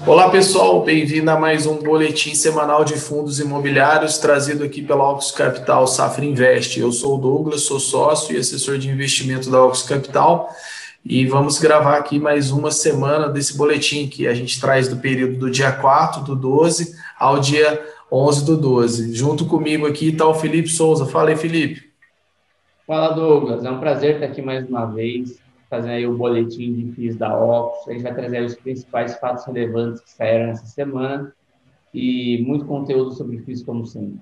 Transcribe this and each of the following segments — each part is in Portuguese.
Olá pessoal, bem-vindo a mais um boletim semanal de fundos imobiliários trazido aqui pela Ox Capital Safra Invest. Eu sou o Douglas, sou sócio e assessor de investimento da Ox Capital e vamos gravar aqui mais uma semana desse boletim que a gente traz do período do dia 4 do 12 ao dia 11 do 12. Junto comigo aqui está o Felipe Souza. Fala aí, Felipe. Fala, Douglas. É um prazer estar aqui mais uma vez fazendo aí o boletim de FIIs da Opus. A gente vai trazer os principais fatos relevantes que saíram nessa semana e muito conteúdo sobre FIIs, como sempre.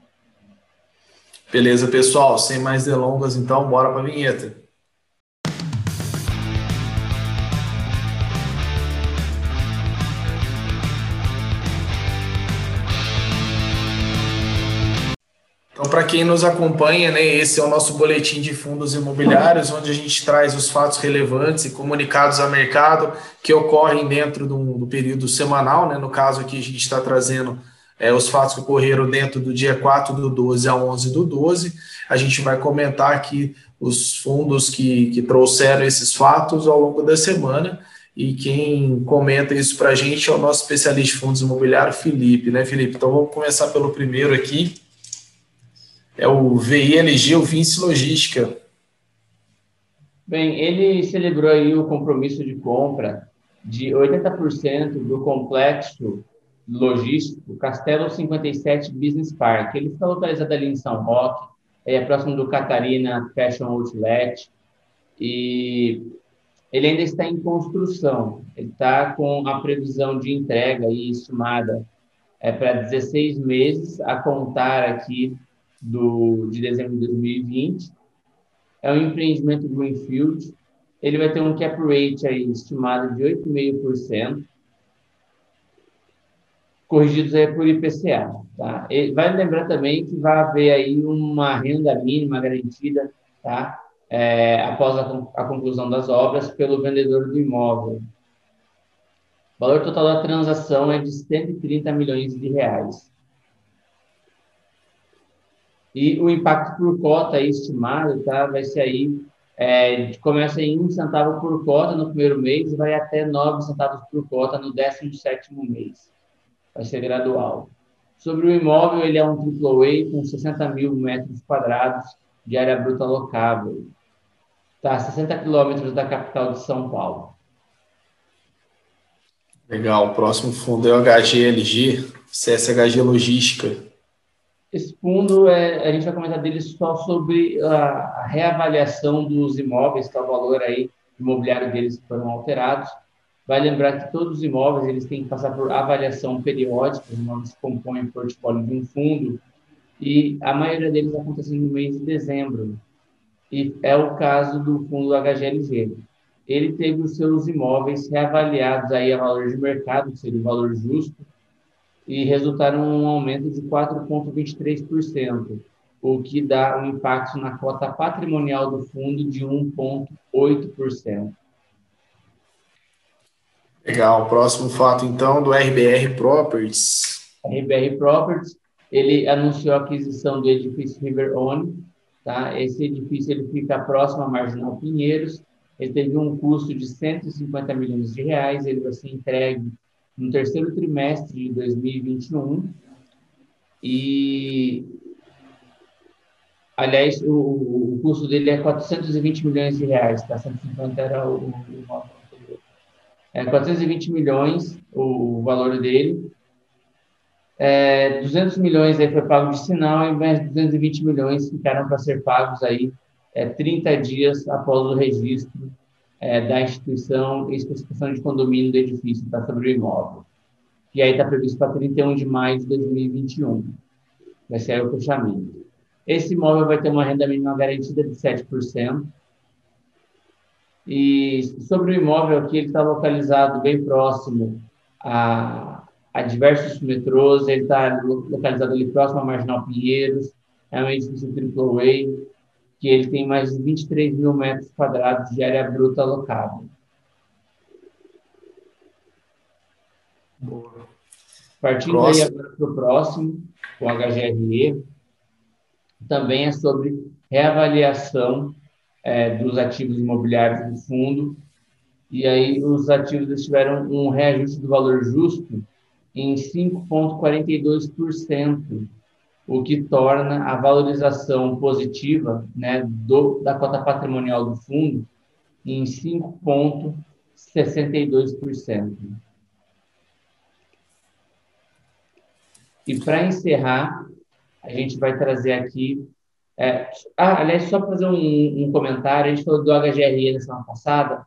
Beleza, pessoal. Sem mais delongas, então, bora para a vinheta. Para quem nos acompanha, né, esse é o nosso boletim de fundos imobiliários, onde a gente traz os fatos relevantes e comunicados a mercado que ocorrem dentro do, do período semanal. Né? No caso aqui, a gente está trazendo é, os fatos que ocorreram dentro do dia 4 do 12 a 11 do 12. A gente vai comentar aqui os fundos que, que trouxeram esses fatos ao longo da semana. E quem comenta isso para a gente é o nosso especialista de fundos imobiliários, Felipe, né, Felipe? Então vamos começar pelo primeiro aqui é o VILG, o Vinci Logística. Bem, ele celebrou aí o compromisso de compra de 80% do complexo logístico Castelo 57 Business Park. Ele está localizado ali em São Roque, é próximo do Catarina Fashion Outlet, e ele ainda está em construção. Ele está com a previsão de entrega aí estimada é, para 16 meses, a contar aqui do, de dezembro de 2020. É um empreendimento Greenfield. Ele vai ter um cap rate aí estimado de 8,5%, corrigidos aí por IPCA. Tá? Vai lembrar também que vai haver aí uma renda mínima garantida tá? É, após a, a conclusão das obras pelo vendedor do imóvel. O valor total da transação é de 130 milhões de reais. E o impacto por cota estimado tá, vai ser aí, é, começa em 1 centavo por cota no primeiro mês e vai até 9 centavos por cota no 17º mês. Vai ser gradual. Sobre o imóvel, ele é um AAA com 60 mil metros quadrados de área bruta locável. Está a 60 quilômetros da capital de São Paulo. Legal. O próximo fundo é o HGLG, CSHG Logística. Esse é, a gente vai comentar dele só sobre a, reavaliação dos imóveis, que é o valor aí imobiliário deles que foram alterados. Vai lembrar que todos os imóveis eles têm que passar por avaliação periódica, os imóveis compõem o portfólio de um fundo, e a maioria deles acontece no mês de dezembro. E é o caso do fundo HGLG. Ele teve os seus imóveis reavaliados aí a valor de mercado, que seria o valor justo, e resultaram um aumento de 4,23%, o que dá um impacto na cota patrimonial do fundo de 1,8%. Legal. Próximo fato, então, do RBR Properties. RBR Properties, ele anunciou a aquisição do edifício River One. Tá? Esse edifício ele fica próximo à Marginal Pinheiros. Ele teve um custo de 150 milhões de reais. Ele vai ser entregue no terceiro trimestre de 2021 e aliás o, o custo dele é 420 milhões de reais, tá? 150 era o, o é 420 milhões o valor dele. É, 200 milhões aí foi pago de sinal e mais 220 milhões ficaram para ser pagos aí é, 30 dias após o registro é, da instituição e especificação de condomínio do edifício, está sobre o imóvel. E aí está previsto para 31 de maio de 2021. Vai ser o fechamento. Esse imóvel vai ter uma renda mínima garantida de 7%. E sobre o imóvel aqui, ele está localizado bem próximo a, a diversos metrôs, ele está localizado ali próximo à Marginal Pinheiros, é um edifício AAA, que ele tem mais de 23 mil metros quadrados de área bruta alocável. Boa. Partindo próximo. aí para o próximo, o HGRE, também é sobre reavaliação é, dos ativos imobiliários do fundo. e aí os ativos tiveram um reajuste do valor justo em 5,42%, o que torna a valorização positiva né, do, da cota patrimonial do fundo em 5,62%. E para encerrar, a gente vai trazer aqui. É, ah, aliás, só fazer um, um, comentário: a gente falou do HGRE na semana passada,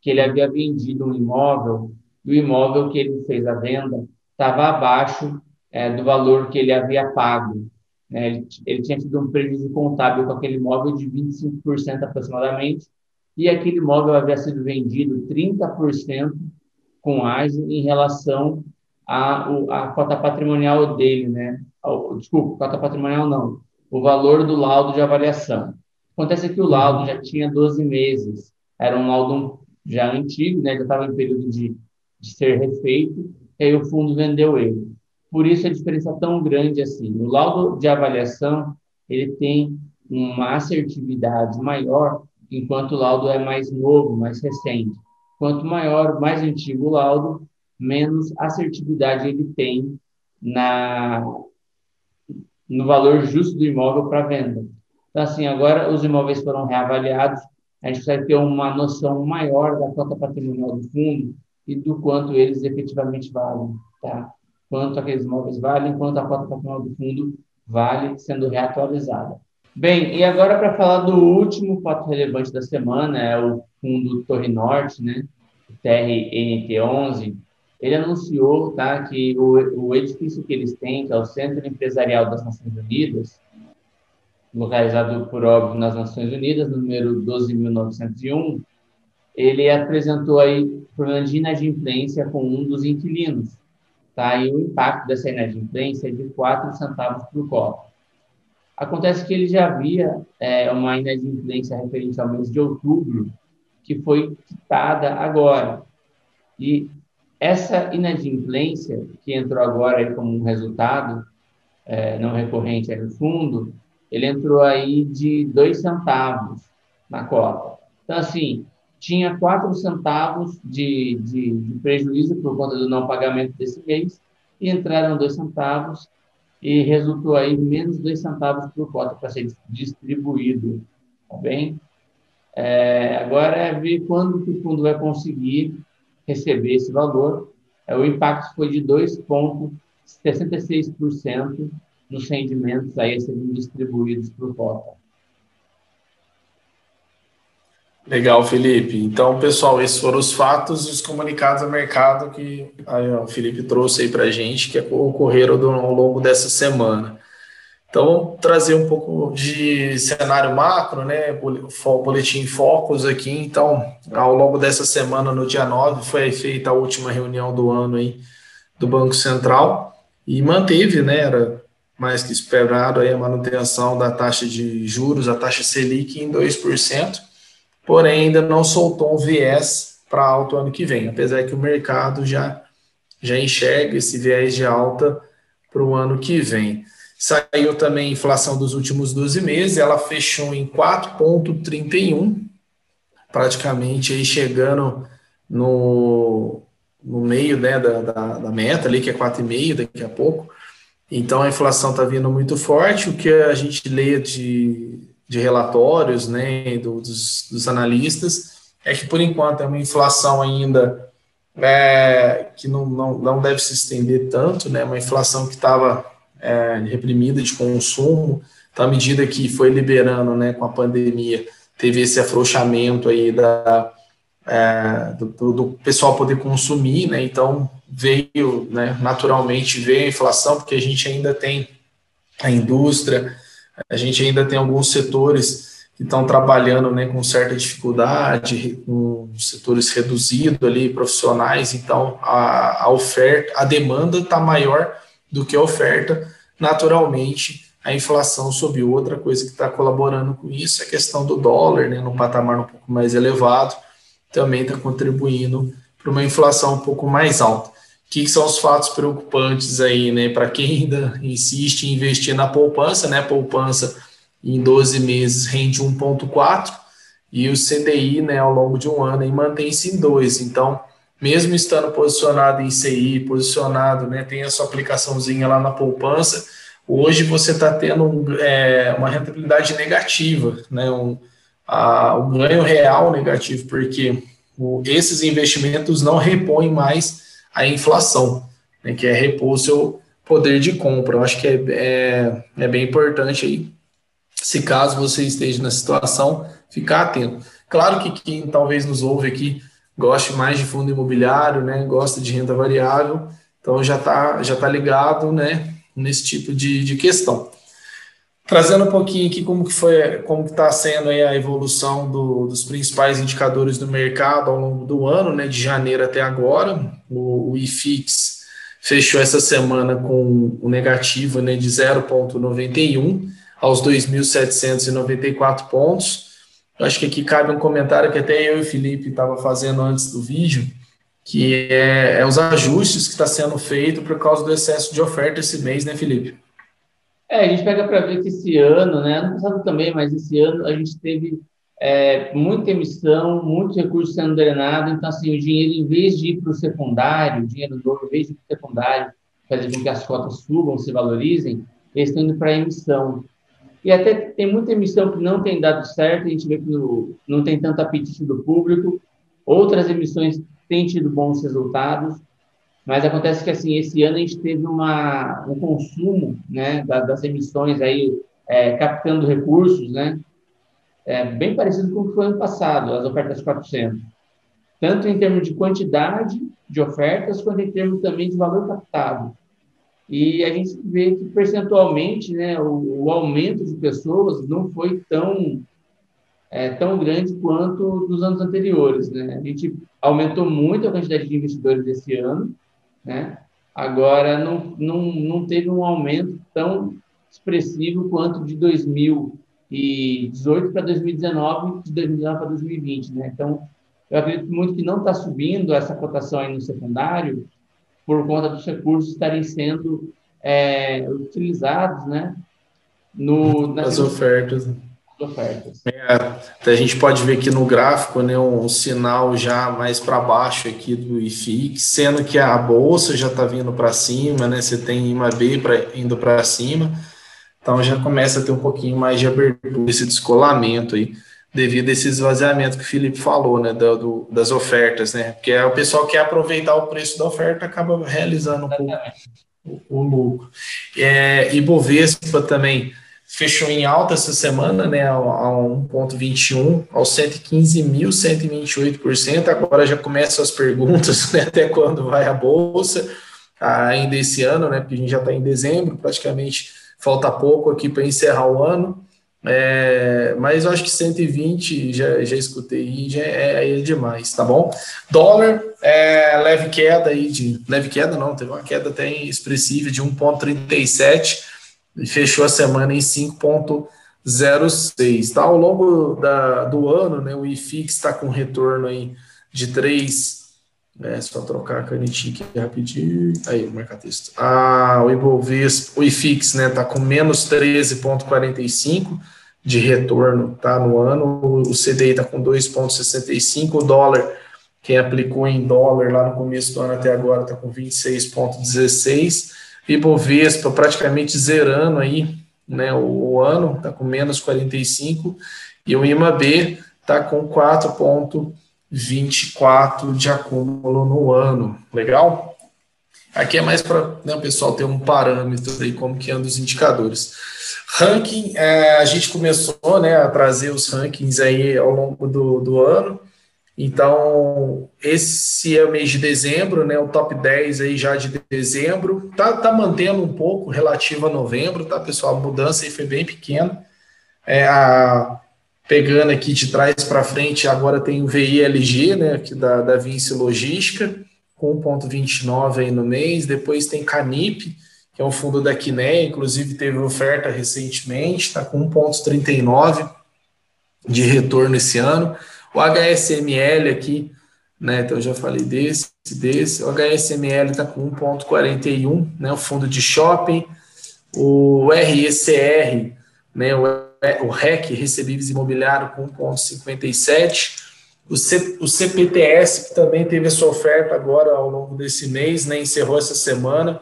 que ele havia vendido um imóvel, e o imóvel que ele fez a venda estava abaixo é, do valor que ele havia pago. Né? Ele, ele, tinha tido um prejuízo contábil com aquele imóvel de 25% aproximadamente, e aquele imóvel havia sido vendido 30% com ágio em relação à, à cota patrimonial dele, né? Desculpa, cota patrimonial não, o valor do laudo de avaliação. Acontece que o laudo já tinha 12 meses, era um laudo já antigo, né? já estava em período de, de ser refeito, e aí o fundo vendeu ele. Por isso a diferença é tão grande assim. O laudo de avaliação ele tem uma assertividade maior, enquanto o laudo é mais novo, mais recente. Quanto maior, mais antigo o laudo, menos assertividade ele tem na no valor justo do imóvel para venda. Então, assim, agora os imóveis foram reavaliados, a gente consegue ter uma noção maior da cota patrimonial do fundo e do quanto eles efetivamente valem, tá? Quanto aqueles imóveis valem, quanto a cota patrimonial do fundo vale sendo reatualizada. Bem, e agora para falar do último fato relevante da semana, é o fundo Torre Norte, né? O TRNT11, ele anunciou tá, que o, o edifício que eles têm, que é o Centro Empresarial das Nações Unidas, localizado, por óbvio, nas Nações Unidas, número 12.901, ele apresentou aí problema de inadimplência com um dos inquilinos. Tá? E o impacto dessa inadimplência é de 4 centavos por copo. Acontece que ele já havia é, uma inadimplência referente ao mês de outubro, que foi quitada agora. E essa inadimplência, que entrou agora como um resultado é, não recorrente no fundo, ele entrou aí de dois centavos na cota. Então, assim, tinha quatro centavos de, de, de, prejuízo por conta do não pagamento desse mês e entraram dois centavos e resultou aí menos dois centavos por cota para ser distribuído, tá bem? É, agora é ver quando que o fundo vai conseguir receber esse valor, é, o impacto foi de 2,66% nos rendimentos aí serem distribuídos por cota. Legal, Felipe. Então, pessoal, esses foram os fatos e os comunicados ao mercado que o Felipe trouxe aí para a gente, que ocorreram ao longo dessa semana. Então, trazer um pouco de cenário macro, né? Boletim Focus aqui. Então, ao longo dessa semana, no dia 9, foi feita a última reunião do ano aí do Banco Central e manteve, né? Era mais que esperado aí a manutenção da taxa de juros, a taxa Selic em 2%, porém ainda não soltou um viés para alto ano que vem, apesar que o mercado já, já enxerga esse viés de alta para o ano que vem. Saiu também a inflação dos últimos 12 meses, ela fechou em 4,31, praticamente aí chegando no, no meio né, da, da, da meta ali, que é 4,5 daqui a pouco. Então a inflação está vindo muito forte, o que a gente lê de, de relatórios né, do, dos, dos analistas é que por enquanto é uma inflação ainda é, que não, não, não deve se estender tanto, né, uma inflação que estava é, reprimida de consumo. Então, à medida que foi liberando né, com a pandemia, teve esse afrouxamento aí da, é, do, do, pessoal poder consumir, né? Então veio, né, naturalmente veio a inflação, porque a gente ainda tem a indústria, a gente ainda tem alguns setores que estão trabalhando né, com certa dificuldade, com setores reduzidos ali, profissionais, então a, a oferta, a demanda está maior do que a oferta, naturalmente a inflação sob outra coisa que está colaborando com isso é a questão do dólar, né, num patamar um pouco mais elevado, também está contribuindo para uma inflação um pouco mais alta. Que são os fatos preocupantes aí, né, para quem ainda insiste em investir na poupança, né, poupança em 12 meses rende 1,4, e o CDI, né, ao longo de um ano, mantém-se em 2. Então, mesmo estando posicionado em CI, posicionado, né, tem a sua aplicaçãozinha lá na poupança, hoje você está tendo é, uma rentabilidade negativa, né, um, a, um ganho real negativo, porque o, esses investimentos não repõem mais a inflação, né, que é repor o seu poder de compra. Eu acho que é, é, é bem importante aí, se caso você esteja na situação, ficar atento. Claro que quem talvez nos ouve aqui goste mais de fundo imobiliário, né, gosta de renda variável, então já está já tá ligado, né, nesse tipo de, de questão. Trazendo um pouquinho aqui como que foi, como que está sendo a evolução do, dos principais indicadores do mercado ao longo do ano, né, de janeiro até agora, o, o IFIX fechou essa semana com o negativo, né, de 0,91 aos 2.794 pontos, eu acho que aqui cabe um comentário que até eu e o Felipe estava fazendo antes do vídeo, que é, é os ajustes que está sendo feito por causa do excesso de oferta esse mês, né, Felipe? É, a gente pega para ver que esse ano, né, ano passado também, mas esse ano a gente teve é, muita emissão, muitos recursos sendo drenados, então, assim, o dinheiro, em vez de ir para o secundário, o dinheiro novo, em vez de ir para o secundário, fazer com que as cotas subam, se valorizem, eles estão indo para a emissão. E até tem muita emissão que não tem dado certo, a gente vê que no, não tem tanto apetite do público. Outras emissões têm tido bons resultados, mas acontece que assim esse ano a gente teve uma, um consumo né, das emissões aí é, captando recursos, né, é, bem parecido com o que foi ano passado, as ofertas 400. Tanto em termos de quantidade de ofertas, quanto em termos também de valor captado. E a gente vê que percentualmente, né, o, o aumento de pessoas não foi tão é, tão grande quanto dos anos anteriores, né? A gente aumentou muito a quantidade de investidores esse ano, né? Agora não, não, não teve um aumento tão expressivo quanto de 2018 para 2019, de 2019 para 2020, né? Então, eu acredito muito que não está subindo essa cotação aí no secundário, por conta dos recursos estarem sendo é, utilizados, né? No, nas ofertas. Ofertas. É, a gente pode ver aqui no gráfico, né, um, sinal já mais para baixo aqui do IFIX, sendo que a bolsa já está vindo para cima, né? Você tem IMAB pra, indo para cima, então já começa a ter um pouquinho mais de abertura, esse descolamento aí devido a esse esvaziamento que o Felipe falou, né, do, do, das ofertas, né, porque é o pessoal quer aproveitar o preço da oferta, acaba realizando um pouco o, o lucro. É, e Bovespa também fechou em alta essa semana, né, a, a 1,21, aos 115.128%, agora já começam as perguntas, né, até quando vai a Bolsa, ainda esse ano, né, porque a gente já está em dezembro, praticamente falta pouco aqui para encerrar o ano, é, mas eu acho que 120 já, já escutei já é, é demais, tá bom? Dólar, é, leve queda aí de. Leve queda não, teve uma queda até expressiva de 1,37 e fechou a semana em 5,06. Tá? Ao longo da, do ano, né, o IFIX está com retorno aí de 3. É só trocar a canetinha aqui rapidinho. Aí, marcar texto. Ah, o Ibovespa, o IFIX, né, tá com menos 13,45 de retorno, tá, no ano. O CDI tá com 2,65. O dólar, quem aplicou em dólar lá no começo do ano até agora, tá com 26,16. Ibovespa praticamente zerando aí, né, o, o ano, tá com menos 45. E o IMAB tá com 4,5 24 de acúmulo no ano. Legal? Aqui é mais para né, o pessoal ter um parâmetro aí, como que andam os indicadores. Ranking, é, a gente começou né, a trazer os rankings aí ao longo do, do ano. Então, esse é o mês de dezembro, né? O top 10 aí já de dezembro. Tá, tá mantendo um pouco relativo a novembro, tá, pessoal? A mudança aí foi bem pequena. É, a, Pegando aqui de trás para frente, agora tem o VILG, né, aqui da, da Vinci Logística, com 1,29 aí no mês. Depois tem Canip, que é um fundo da Quiné, inclusive teve oferta recentemente, está com 1,39 de retorno esse ano. O HSML aqui, né, então eu já falei desse, desse. O HSML está com 1,41, né, o fundo de shopping. O RECR, né, o o REC, recebíveis imobiliário, com 1,57. O, C, o CPTS, que também teve a sua oferta agora ao longo desse mês, né, encerrou essa semana,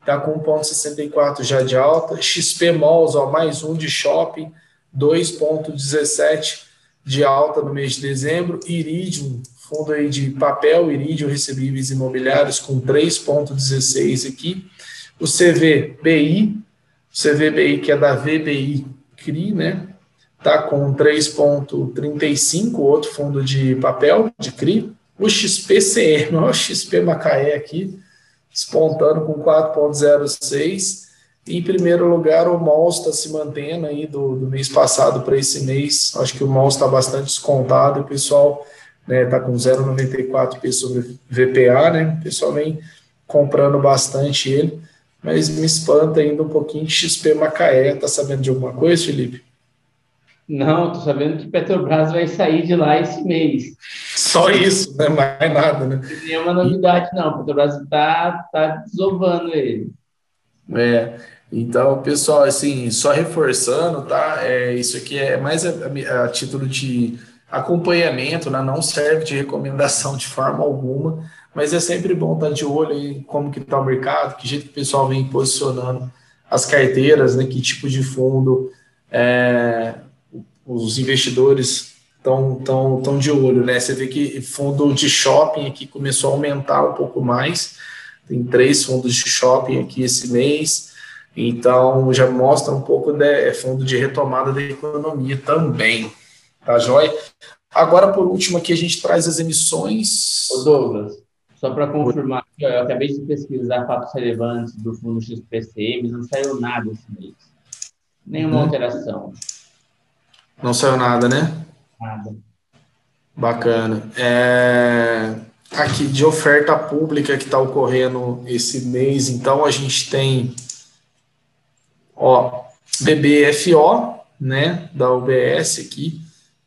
está com 1,64 já de alta. XP Malls, ó, mais um de shopping, 2,17 de alta no mês de dezembro. Iridium, fundo aí de papel, Iridium recebíveis imobiliários com 3,16 aqui. O CVBI, o CVBI que é da VBI CRI, né? Tá com 3,35, outro fundo de papel de CRI. O XPCM, o XP Macaé aqui, espontando com 4,06. Em primeiro lugar, o MOL está se mantendo aí do, do mês passado para esse mês. Acho que o MOL está bastante descontado. O pessoal está né, tá com 0,94 P sobre VPA, né? O pessoal vem comprando bastante ele, mas me espanta ainda um pouquinho XP Macaé. Tá sabendo de alguma coisa, Felipe? Não, tô sabendo que Petrobras vai sair de lá esse mês. Só isso, né? Mais nada, né? Não tem uma novidade, não. Petrobras está tá desovando ele. É, então, pessoal, assim, só reforçando, tá? É, isso aqui é mais a, a, título de acompanhamento, né? não serve de recomendação de forma alguma, mas é sempre bom estar de olho em como que está o mercado, que jeito que o pessoal vem posicionando as carteiras, né? que tipo de fundo é, os investidores estão tão, tão de olho, né? Você vê que fundo de shopping aqui começou a aumentar um pouco mais, tem três fundos de shopping aqui esse mês, então já mostra um pouco de é fundo de retomada da economia também, tá joia? Agora, por último, aqui a gente traz as emissões. Ô Douglas, só para confirmar, eu acabei de pesquisar fatos relevantes do fundo XPCM, não saiu nada esse mês. Nenhuma uhum. alteração. Não saiu nada, né? Nada. Bacana. É... Aqui de oferta pública que está ocorrendo esse mês, então a gente tem ó, BBFO, né, da UBS aqui,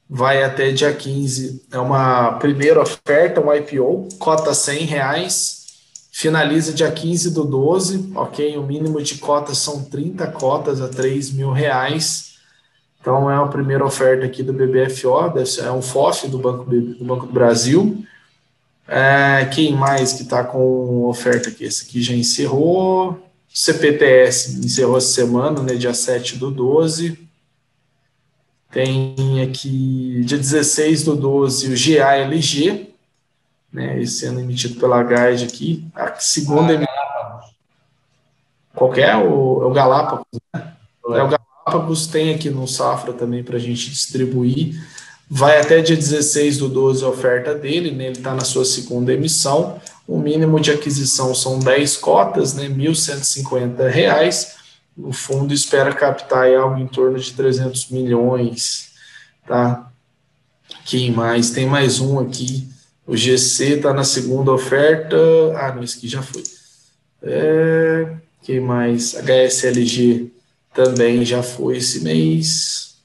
vai até dia 15, é uma primeira oferta, um IPO, cota 100 reais, finaliza dia 15 do 12, ok? O mínimo de cotas são 30 cotas a 3 mil reais. Então, é a primeira oferta aqui do BBFO, é um FOF do Banco do, Banco do Brasil. É, quem mais que está com oferta aqui? Esse aqui já encerrou. CPTS encerrou essa semana, né, dia 7 do 12. Tem aqui, dia 16 do 12, o GALG, né, esse ano emitido pela Guide aqui. A segunda... Ah, Qual é? O, é o Galápagos, né? É o Galápagos Galápagos, tem aqui no Safra também para a gente distribuir. Vai até dia 16 do 12 a oferta dele, né? ele está na sua segunda emissão. O mínimo de aquisição são 10 cotas, né? R$ 1.150. O fundo espera captar algo em torno de 300 milhões. Tá? Quem mais? Tem mais um aqui. O GC está na segunda oferta. Ah, não, esse aqui já foi. É... Quem mais? HSLG também já foi esse mês.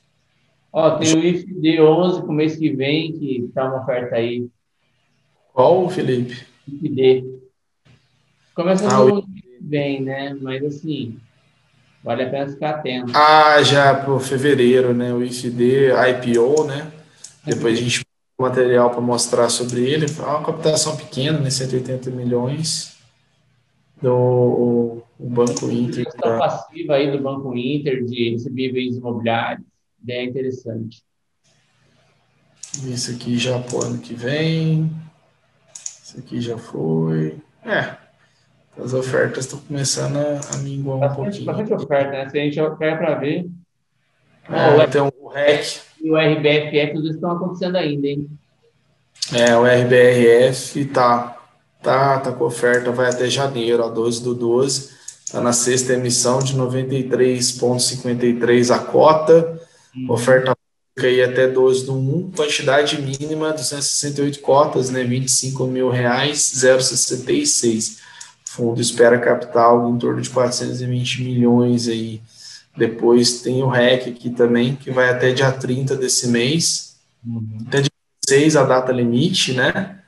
Ó, tem o IFD 11 para o mês que vem, que está uma oferta aí. Qual, Felipe? IFD. Começa ah, que vem, né? Mas assim, vale a pena ficar atento. Ah, já para fevereiro, né? O IFD IPO, né? Depois a gente material para mostrar sobre ele. É uma captação pequena, né? 180 milhões do o Banco Inter. Gestão tá... passiva aí do Banco Inter de recebíveis imobiliários, ideia interessante. Isso aqui já para o ano que vem. Isso aqui já foi. É, as ofertas estão começando a, a minguar bastante, um pouquinho. Bastante oferta, né? Se a gente quer para ver. É, tem o REC. E o RBFF, os estão acontecendo ainda, hein? É, o RBRF tá, tá, tá com oferta, vai até janeiro, a 12 do 12. Está na sexta emissão de 93,53 a cota, uhum. oferta aí até 12 do 1, quantidade mínima 268 cotas, né, 25 mil reais, 0,66. Fundo espera capital em torno de 420 milhões aí. Depois tem o REC aqui também, que vai até dia 30 desse mês. Uhum. Até dia 6 a data limite, né?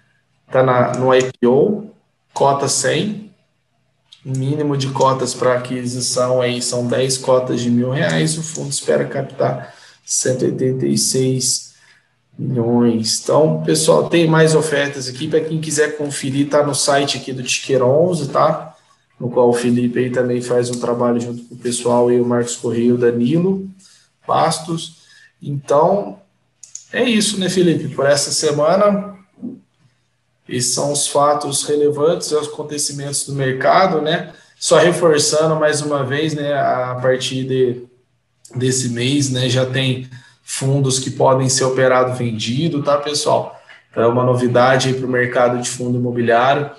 Tá na, no IPO, cota 100, o mínimo de cotas para aquisição aí são 10 cotas de mil reais, o fundo espera captar 186 milhões. Então, pessoal, tem mais ofertas aqui para quem quiser conferir, tá no site aqui do Ticker 11, tá? No qual o Felipe aí também faz um trabalho junto com o pessoal e o Marcos Correia, o Danilo Bastos. Então, é isso, né, Felipe? Por essa semana, esses são os fatos relevantes, os acontecimentos do mercado, né? Só reforçando mais uma vez, né, a partir de, desse mês, né, já tem fundos que podem ser operados vendido, tá, pessoal? Então, é uma novidade para o mercado de fundo imobiliário,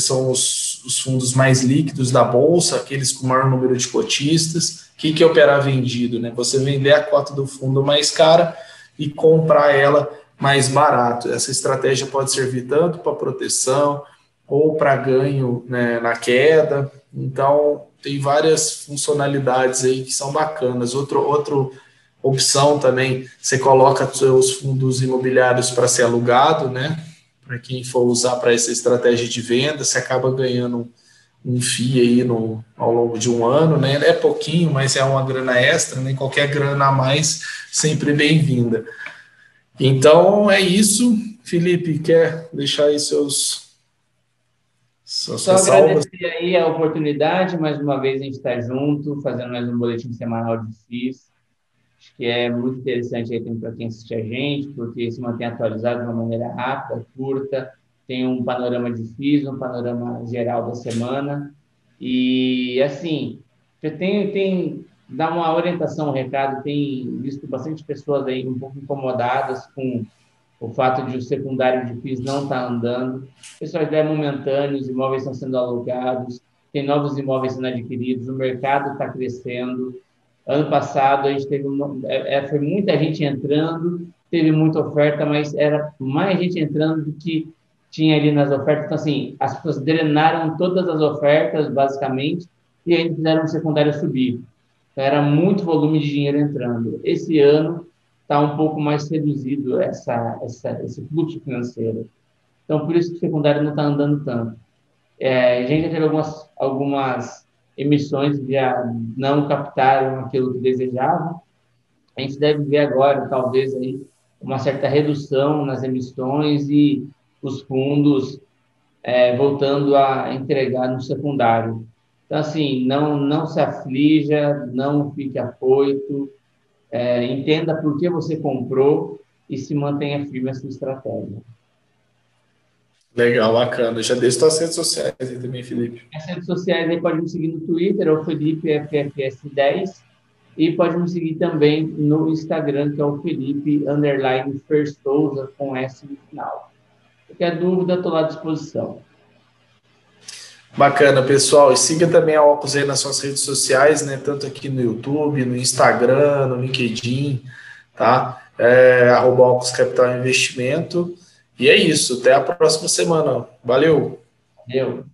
são os, os, fundos mais líquidos da bolsa, aqueles com maior número de cotistas. O que, que é operar vendido? Né? Você vender a cota do fundo mais cara e comprar ela mais barato. Essa estratégia pode servir tanto para proteção ou para ganho né, na queda. Então, tem várias funcionalidades aí que são bacanas. Outro, outro opção também, você coloca seus fundos imobiliários para ser alugado, né? Para quem for usar para essa estratégia de venda, você acaba ganhando um FII aí no, ao longo de um ano, né? É pouquinho, mas é uma grana extra, né? Qualquer grana a mais sempre bem-vinda. Então é isso. Felipe, quer deixar aí seus. Suas Só agradecer aí a oportunidade, mais uma vez a gente está junto, fazendo mais um boletim semanal de FIIs. Acho que é muito interessante aí para quem assiste a gente, porque se mantém atualizado de uma maneira rápida, curta, tem um panorama de FIIs, um panorama geral da semana. E, assim, tem, tem dar uma orientação, um recado. Tem visto bastante pessoas aí um pouco incomodadas com o fato de o secundário de FIIs não estar tá andando. Pessoal, é momentâneo, os imóveis estão sendo alugados, tem novos imóveis sendo adquiridos, o mercado está crescendo. Ano passado a gente teve uma, é, é, foi muita gente entrando, teve muita oferta, mas era mais gente entrando do que tinha ali nas ofertas. Então, assim, as pessoas drenaram todas as ofertas, basicamente, e aí fizeram o secundário subir. Então, era muito volume de dinheiro entrando. Esse ano está um pouco mais reduzido essa, essa, esse fluxo financeiro. Então, por isso que o secundário não está andando tanto. É, a gente já teve algumas, algumas emissões que já não captaram aquilo que desejavam. A gente deve ver agora, talvez, aí, uma certa redução nas emissões e os fundos é, voltando a entregar no secundário. Então, assim, não, não se aflija, não fique afoito, é, entenda por que você comprou e se mantenha firme essa estratégia. Legal, bacana. Já deixa suas redes sociais aí também, Felipe. As redes sociais aí pode me seguir no Twitter, é o Felipe FFS10, e pode me seguir também no Instagram, que é o Felipe Underline com S no final. Qualquer dúvida, estou à disposição. Bacana, pessoal. E siga também a Ocus aí nas suas redes sociais, né? Tanto aqui no YouTube, no Instagram, no LinkedIn, tá? É, arroba Ocus Capital Investimento. E é isso. Até a próxima semana. Valeu. Valeu.